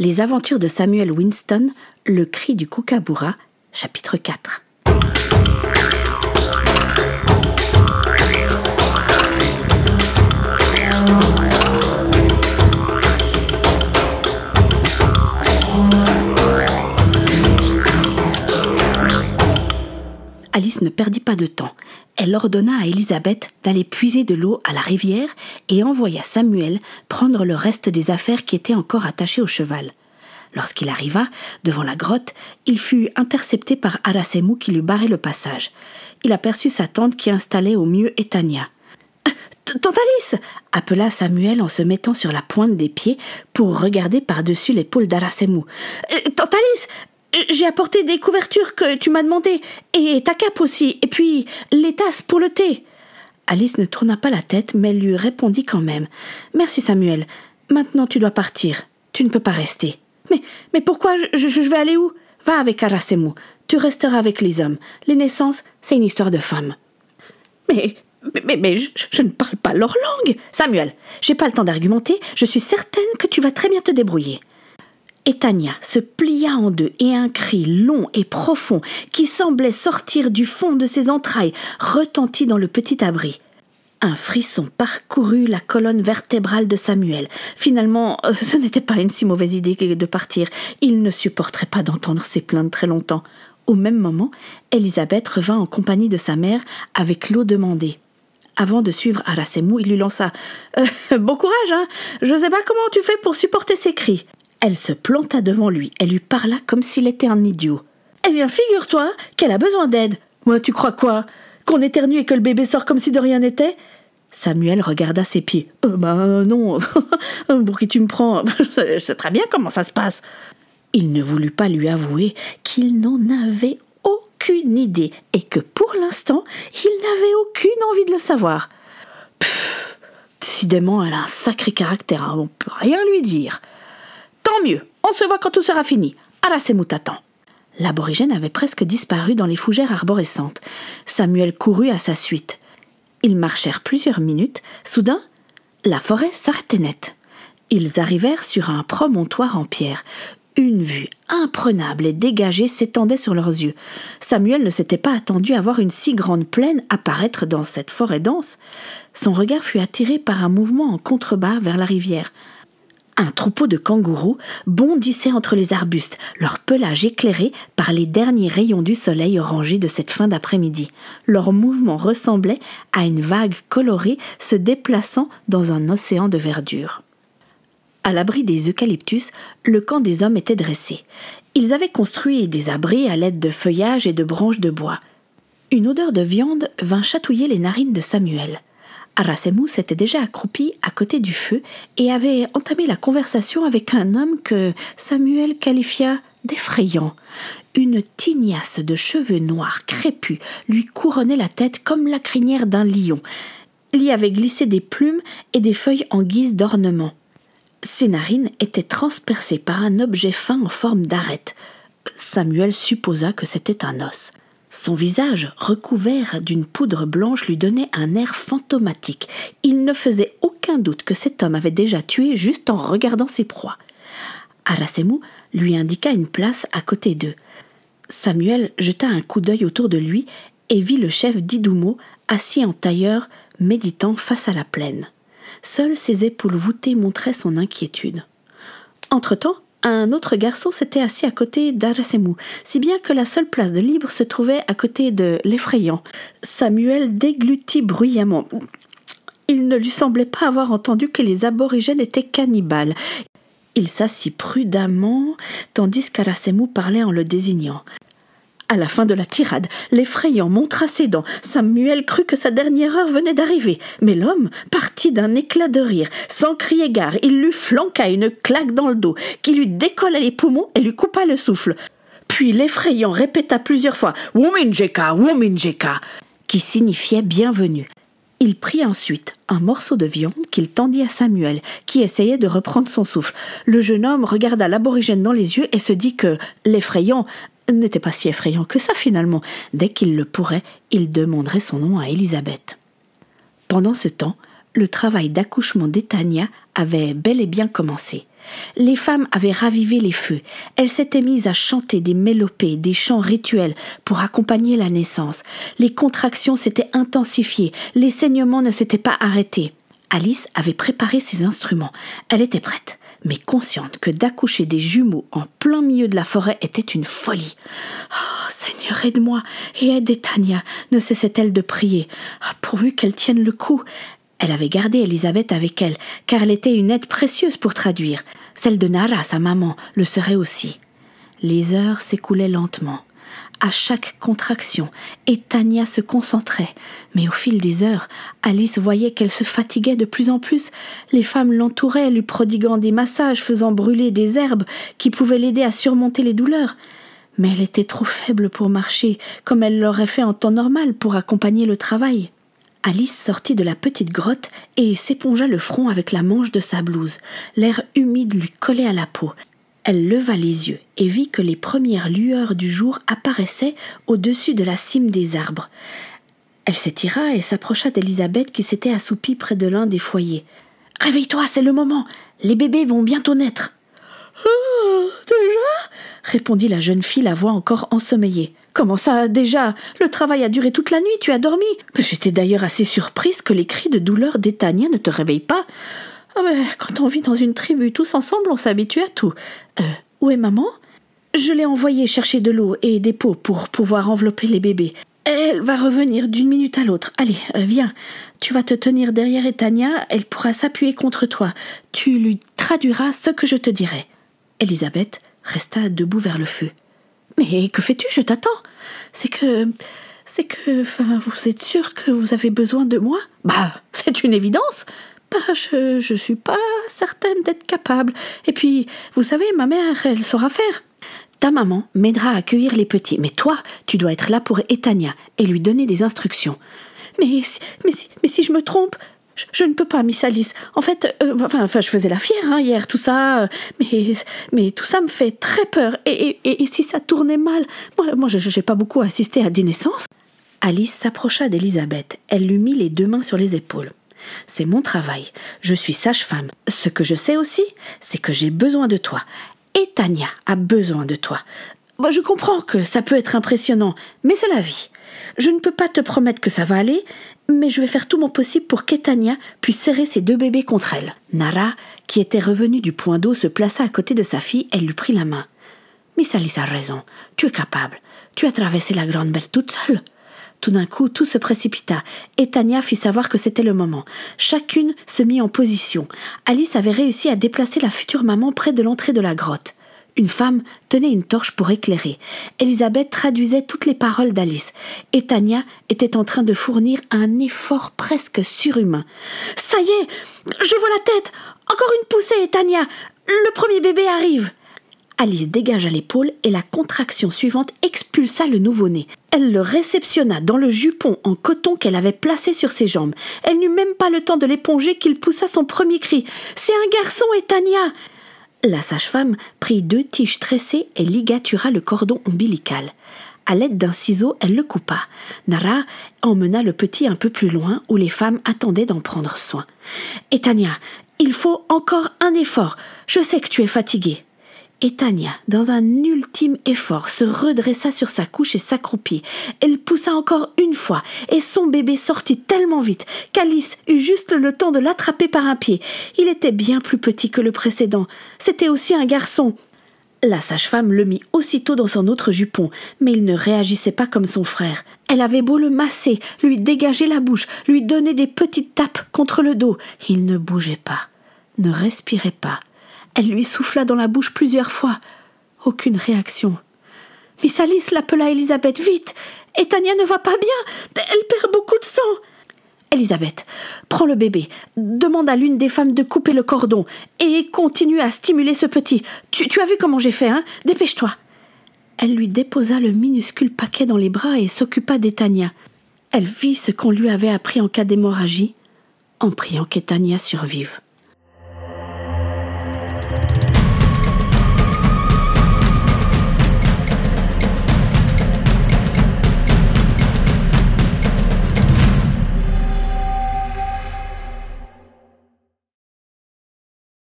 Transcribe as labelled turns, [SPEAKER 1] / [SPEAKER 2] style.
[SPEAKER 1] Les aventures de Samuel Winston, Le cri du kookaburra, chapitre 4. Alice ne perdit pas de temps. Elle ordonna à Elisabeth d'aller puiser de l'eau à la rivière et envoya Samuel prendre le reste des affaires qui étaient encore attachées au cheval. Lorsqu'il arriva devant la grotte, il fut intercepté par Arasemou qui lui barrait le passage. Il aperçut sa tante qui installait au mieux Etania. Tante Alice appela Samuel en se mettant sur la pointe des pieds pour regarder par-dessus l'épaule d'Arasemou. Euh, Tante Alice j'ai apporté des couvertures que tu m'as demandées, et ta cape aussi, et puis les tasses pour le thé. Alice ne tourna pas la tête, mais lui répondit quand même. Merci Samuel. Maintenant tu dois partir. Tu ne peux pas rester. Mais, pourquoi je, vais aller où? Va avec Arasemou. Tu resteras avec les hommes. Les naissances, c'est une histoire de femmes. Mais, mais, mais, je, je, ne parle pas leur langue. Samuel, j'ai pas le temps d'argumenter. Je suis certaine que tu vas très bien te débrouiller. Etania se plia en deux et un cri long et profond qui semblait sortir du fond de ses entrailles retentit dans le petit abri. Un frisson parcourut la colonne vertébrale de Samuel. Finalement, euh, ce n'était pas une si mauvaise idée de partir. Il ne supporterait pas d'entendre ses plaintes très longtemps. Au même moment, Elisabeth revint en compagnie de sa mère avec l'eau demandée. Avant de suivre Arasemou, il lui lança euh, Bon courage, hein Je sais pas comment tu fais pour supporter ces cris. Elle se planta devant lui et lui parla comme s'il était un idiot. Eh bien, figure-toi qu'elle a besoin d'aide. Moi, tu crois quoi? Qu'on éternue et que le bébé sort comme si de rien n'était? Samuel regarda ses pieds. Euh, ben non, pour qui tu me prends? Je sais très bien comment ça se passe. Il ne voulut pas lui avouer qu'il n'en avait aucune idée et que pour l'instant, il n'avait aucune envie de le savoir. Pfff, décidément, elle a un sacré caractère, hein, on peut rien lui dire. Tant mieux, on se voit quand tout sera fini. Arasemou t'attend. L'aborigène avait presque disparu dans les fougères arborescentes. Samuel courut à sa suite. Ils marchèrent plusieurs minutes. Soudain, la forêt s'arrêtait net. Ils arrivèrent sur un promontoire en pierre. Une vue imprenable et dégagée s'étendait sur leurs yeux. Samuel ne s'était pas attendu à voir une si grande plaine apparaître dans cette forêt dense. Son regard fut attiré par un mouvement en contrebas vers la rivière. Un troupeau de kangourous bondissait entre les arbustes, leur pelage éclairé par les derniers rayons du soleil orangé de cette fin d'après-midi. Leur mouvement ressemblait à une vague colorée se déplaçant dans un océan de verdure. À l'abri des eucalyptus, le camp des hommes était dressé. Ils avaient construit des abris à l'aide de feuillages et de branches de bois. Une odeur de viande vint chatouiller les narines de Samuel. Arasemou s'était déjà accroupi à côté du feu et avait entamé la conversation avec un homme que Samuel qualifia d'effrayant. Une tignasse de cheveux noirs crépus lui couronnait la tête comme la crinière d'un lion. Il y avait glissé des plumes et des feuilles en guise d'ornement. Ses narines étaient transpercées par un objet fin en forme d'arête. Samuel supposa que c'était un os. Son visage, recouvert d'une poudre blanche, lui donnait un air fantomatique. Il ne faisait aucun doute que cet homme avait déjà tué juste en regardant ses proies. Arasemou lui indiqua une place à côté d'eux. Samuel jeta un coup d'œil autour de lui et vit le chef d'Idoumo assis en tailleur, méditant face à la plaine. Seules ses épaules voûtées montraient son inquiétude. Entre-temps, un autre garçon s'était assis à côté d'Arasemou, si bien que la seule place de libre se trouvait à côté de l'effrayant. Samuel déglutit bruyamment. Il ne lui semblait pas avoir entendu que les aborigènes étaient cannibales. Il s'assit prudemment, tandis qu'Arasemou parlait en le désignant. À la fin de la tirade, l'effrayant montra ses dents. Samuel crut que sa dernière heure venait d'arriver. Mais l'homme partit d'un éclat de rire. Sans crier gare, il lui flanqua une claque dans le dos, qui lui décolla les poumons et lui coupa le souffle. Puis l'effrayant répéta plusieurs fois Wominjeka, Wominjeka, qui signifiait bienvenue. Il prit ensuite un morceau de viande qu'il tendit à Samuel, qui essayait de reprendre son souffle. Le jeune homme regarda l'aborigène dans les yeux et se dit que l'effrayant n'était pas si effrayant que ça finalement. Dès qu'il le pourrait, il demanderait son nom à Élisabeth. Pendant ce temps, le travail d'accouchement d'Etania avait bel et bien commencé. Les femmes avaient ravivé les feux. Elles s'étaient mises à chanter des mélopées, des chants rituels pour accompagner la naissance. Les contractions s'étaient intensifiées, les saignements ne s'étaient pas arrêtés. Alice avait préparé ses instruments. Elle était prête, mais consciente que d'accoucher des jumeaux en plein milieu de la forêt était une folie. Oh, Seigneur, aide-moi et aide Tania, ne cessait-elle de prier. Ah, pourvu qu'elle tienne le coup. Elle avait gardé Elisabeth avec elle, car elle était une aide précieuse pour traduire. Celle de Nara, sa maman, le serait aussi. Les heures s'écoulaient lentement. À chaque contraction, et Tania se concentrait. Mais au fil des heures, Alice voyait qu'elle se fatiguait de plus en plus. Les femmes l'entouraient, lui prodiguant des massages, faisant brûler des herbes qui pouvaient l'aider à surmonter les douleurs. Mais elle était trop faible pour marcher, comme elle l'aurait fait en temps normal pour accompagner le travail. Alice sortit de la petite grotte et s'épongea le front avec la manche de sa blouse. L'air humide lui collait à la peau. Elle leva les yeux et vit que les premières lueurs du jour apparaissaient au-dessus de la cime des arbres. Elle s'étira et s'approcha d'Elisabeth qui s'était assoupie près de l'un des foyers. Réveille-toi, c'est le moment. Les bébés vont bientôt naître. Oh, déjà? répondit la jeune fille, la voix encore ensommeillée. Comment ça, déjà? Le travail a duré toute la nuit, tu as dormi. J'étais d'ailleurs assez surprise que les cris de douleur d'Etania ne te réveillent pas. Ah ben, quand on vit dans une tribu tous ensemble, on s'habitue à tout. Euh, où est maman? Je l'ai envoyée chercher de l'eau et des pots pour pouvoir envelopper les bébés. Elle va revenir d'une minute à l'autre. Allez, euh, viens. Tu vas te tenir derrière Etania, elle pourra s'appuyer contre toi. Tu lui traduiras ce que je te dirai. Elisabeth resta debout vers le feu. Mais que fais-tu? Je t'attends. C'est que. C'est que. Enfin, vous êtes sûr que vous avez besoin de moi? Bah, c'est une évidence. Je, je suis pas certaine d'être capable. Et puis, vous savez, ma mère, elle saura faire. Ta maman m'aidera à accueillir les petits, mais toi, tu dois être là pour Etania et lui donner des instructions. Mais, mais, mais si je me trompe, je, ne peux pas, Miss Alice. En fait, euh, enfin, enfin, je faisais la fière hein, hier, tout ça, mais, mais tout ça me fait très peur. Et, et, et si ça tournait mal? Moi, moi je n'ai pas beaucoup assisté à des naissances. Alice s'approcha d'Elisabeth. Elle lui mit les deux mains sur les épaules. C'est mon travail. Je suis sage-femme. Ce que je sais aussi, c'est que j'ai besoin de toi. Et Tania a besoin de toi. je comprends que ça peut être impressionnant, mais c'est la vie. Je ne peux pas te promettre que ça va aller, mais je vais faire tout mon possible pour qu'Etania puisse serrer ses deux bébés contre elle. Nara, qui était revenue du point d'eau, se plaça à côté de sa fille et lui prit la main. Miss Alice a raison. Tu es capable. Tu as traversé la grande mer toute seule. Tout d'un coup, tout se précipita, et Tania fit savoir que c'était le moment. Chacune se mit en position. Alice avait réussi à déplacer la future maman près de l'entrée de la grotte. Une femme tenait une torche pour éclairer. Elisabeth traduisait toutes les paroles d'Alice. Et Tania était en train de fournir un effort presque surhumain. Ça y est, je vois la tête. Encore une poussée, Tania. Le premier bébé arrive. Alice dégagea l'épaule et la contraction suivante expulsa le nouveau-né. Elle le réceptionna dans le jupon en coton qu'elle avait placé sur ses jambes. Elle n'eut même pas le temps de l'éponger qu'il poussa son premier cri. C'est un garçon, Etania la sage-femme prit deux tiges tressées et ligatura le cordon ombilical. À l'aide d'un ciseau, elle le coupa. Nara emmena le petit un peu plus loin où les femmes attendaient d'en prendre soin. Etania, il faut encore un effort. Je sais que tu es fatiguée. Et Tania, dans un ultime effort, se redressa sur sa couche et s'accroupit. Elle poussa encore une fois, et son bébé sortit tellement vite qu'Alice eut juste le temps de l'attraper par un pied. Il était bien plus petit que le précédent. C'était aussi un garçon. La sage-femme le mit aussitôt dans son autre jupon, mais il ne réagissait pas comme son frère. Elle avait beau le masser, lui dégager la bouche, lui donner des petites tapes contre le dos. Il ne bougeait pas, ne respirait pas. Elle lui souffla dans la bouche plusieurs fois. Aucune réaction. Miss Alice l'appela Elisabeth. Vite Et Tania ne va pas bien Elle perd beaucoup de sang Elisabeth, prends le bébé, demande à l'une des femmes de couper le cordon et continue à stimuler ce petit. Tu, as vu comment j'ai fait, hein? Dépêche-toi. Elle lui déposa le minuscule paquet dans les bras et s'occupa d'Etania. Elle vit ce qu'on lui avait appris en cas d'hémorragie, en priant qu'Etania survive.